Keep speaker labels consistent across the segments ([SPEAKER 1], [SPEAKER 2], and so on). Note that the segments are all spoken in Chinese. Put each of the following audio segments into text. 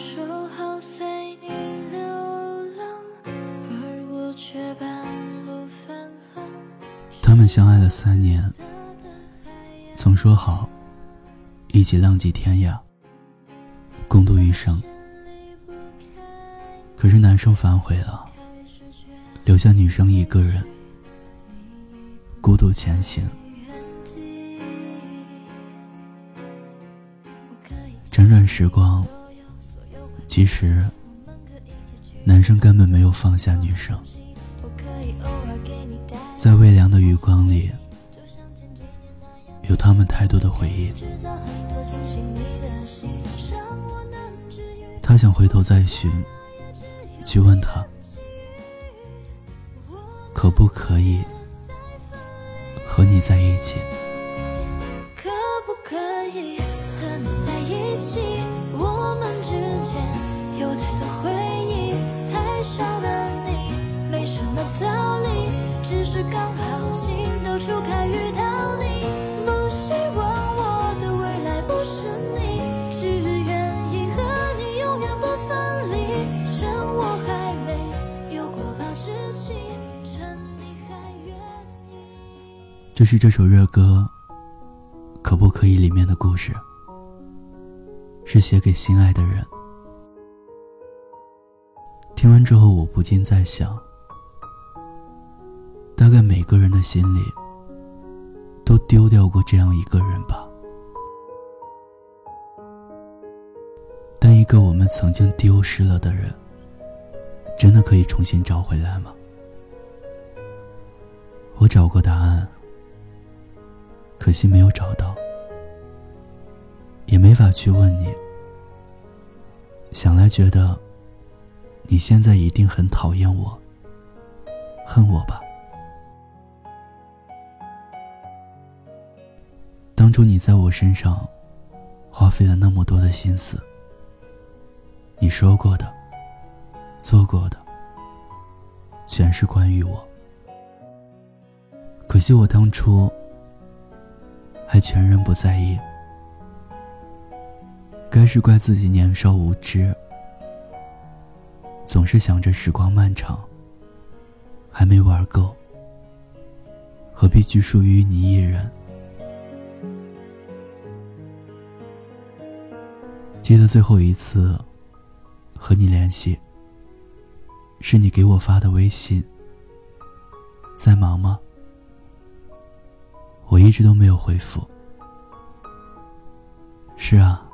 [SPEAKER 1] 说好随你流浪，而我却半路返航。
[SPEAKER 2] 他们相爱了三年，曾说好一起浪迹天涯，共度余生。可是男生反悔了，留下女生一个人孤独前行。辗转时光，其实男生根本没有放下女生，在微凉的余光里，有他们太多的回忆。他想回头再寻，去问他，可不可以和你在一起？
[SPEAKER 1] 是
[SPEAKER 2] 这首热歌《可不可以》里面的故事，是写给心爱的人。听完之后，我不禁在想，大概每个人的心里都丢掉过这样一个人吧。但一个我们曾经丢失了的人，真的可以重新找回来吗？我找过答案。可惜没有找到，也没法去问你。想来觉得，你现在一定很讨厌我，恨我吧？当初你在我身上花费了那么多的心思，你说过的、做过的，全是关于我。可惜我当初。还全然不在意，该是怪自己年少无知，总是想着时光漫长，还没玩够，何必拘束于你一人？记得最后一次和你联系，是你给我发的微信，在忙吗？我一直都没有回复。是啊，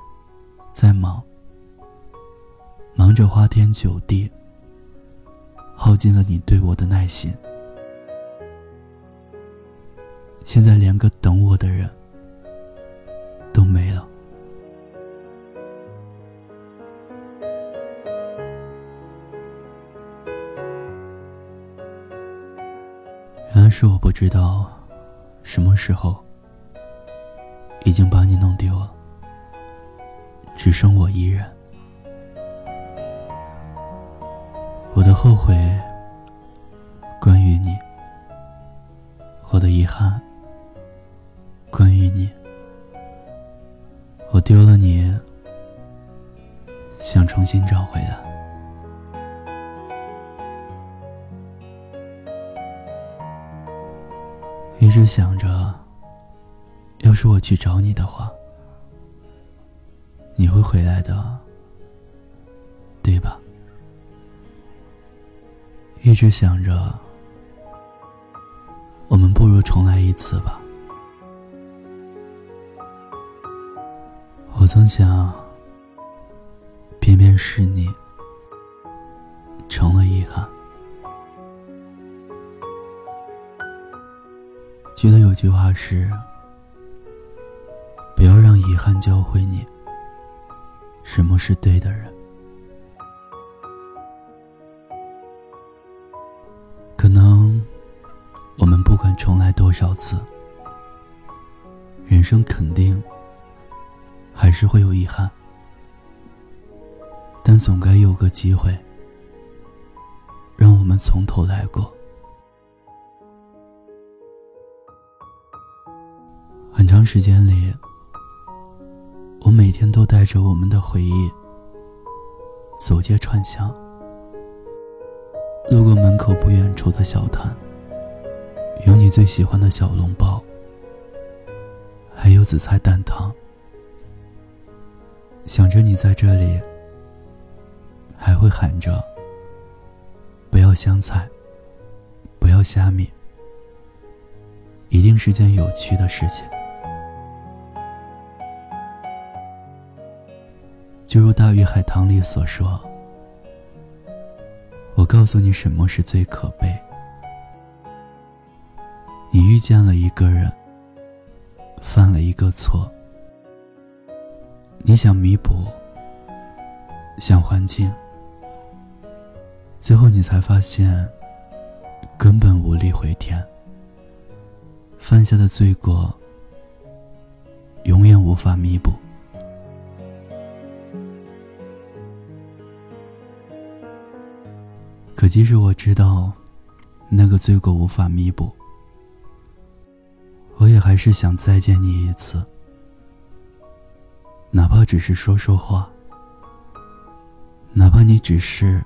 [SPEAKER 2] 在忙，忙着花天酒地，耗尽了你对我的耐心。现在连个等我的人都没了。原来是我不知道。什么时候已经把你弄丢了，只剩我一人。我的后悔关于你，我的遗憾关于你。我丢了你，想重新找回来。一直想着，要是我去找你的话，你会回来的，对吧？一直想着，我们不如重来一次吧。我曾想，偏偏是你，成了遗憾。记得有句话是：“不要让遗憾教会你什么是对的人。”可能我们不管重来多少次，人生肯定还是会有遗憾，但总该有个机会，让我们从头来过。时间里，我每天都带着我们的回忆走街串巷，路过门口不远处的小摊，有你最喜欢的小笼包，还有紫菜蛋汤。想着你在这里，还会喊着“不要香菜，不要虾米”，一定是件有趣的事情。就如《大鱼海棠》里所说：“我告诉你什么是最可悲。你遇见了一个人，犯了一个错，你想弥补，想还清，最后你才发现，根本无力回天。犯下的罪过，永远无法弥补。”可即使我知道，那个罪过无法弥补，我也还是想再见你一次，哪怕只是说说话，哪怕你只是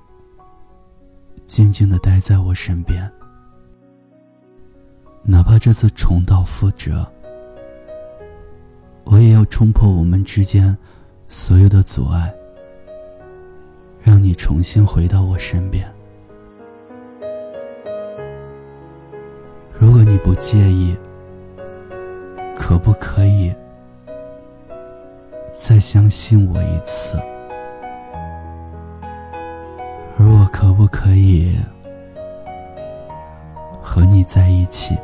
[SPEAKER 2] 静静的待在我身边，哪怕这次重蹈覆辙，我也要冲破我们之间所有的阻碍，让你重新回到我身边。如果你不介意，可不可以再相信我一次？而我可不可以和你在一起？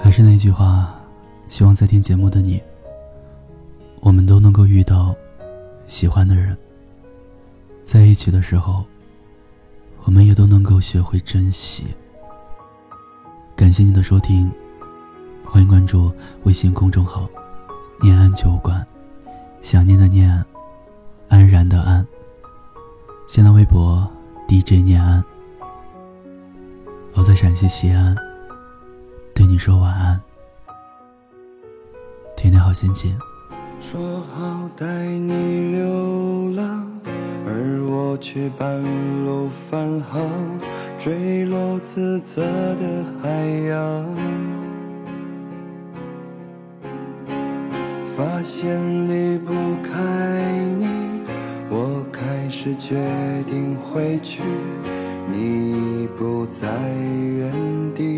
[SPEAKER 2] 还是那句话，希望在听节目的你，我们都能够遇到喜欢的人，在一起的时候，我们也都能够学会珍惜。感谢你的收听，欢迎关注微信公众号“念安酒馆”，想念的念，安然的安。新浪微博 DJ 念安，我在陕西西安。你说晚安，天天好心情。
[SPEAKER 3] 说好带你流浪，而我却半路返航，坠落自责的海洋。发现离不开你，我开始决定回去，你不在原地。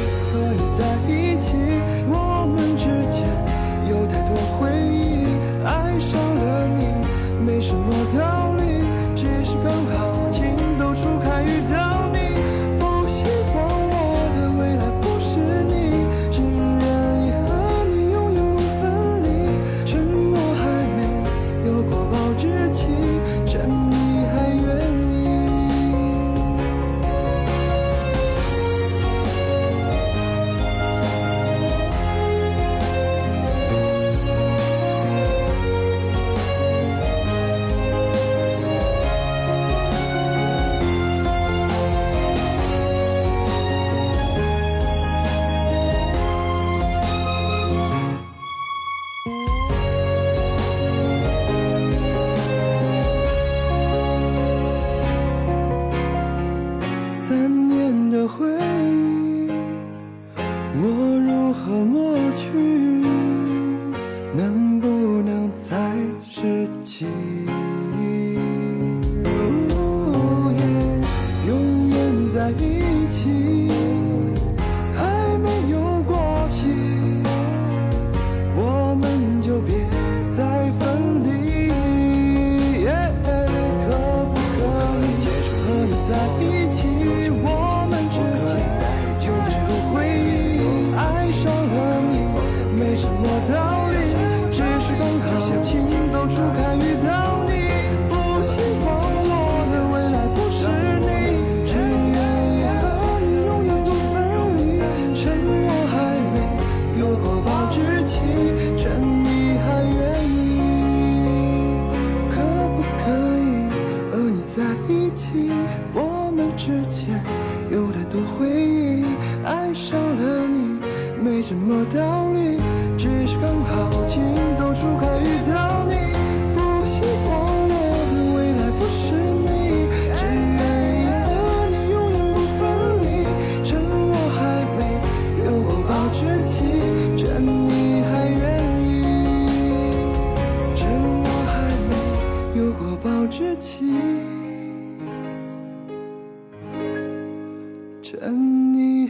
[SPEAKER 3] 我如何抹去？能不能再拾起？呜耶，永远在一起。还没有过期，我们就别再分离。耶，可不可以接受和你在一起？等你。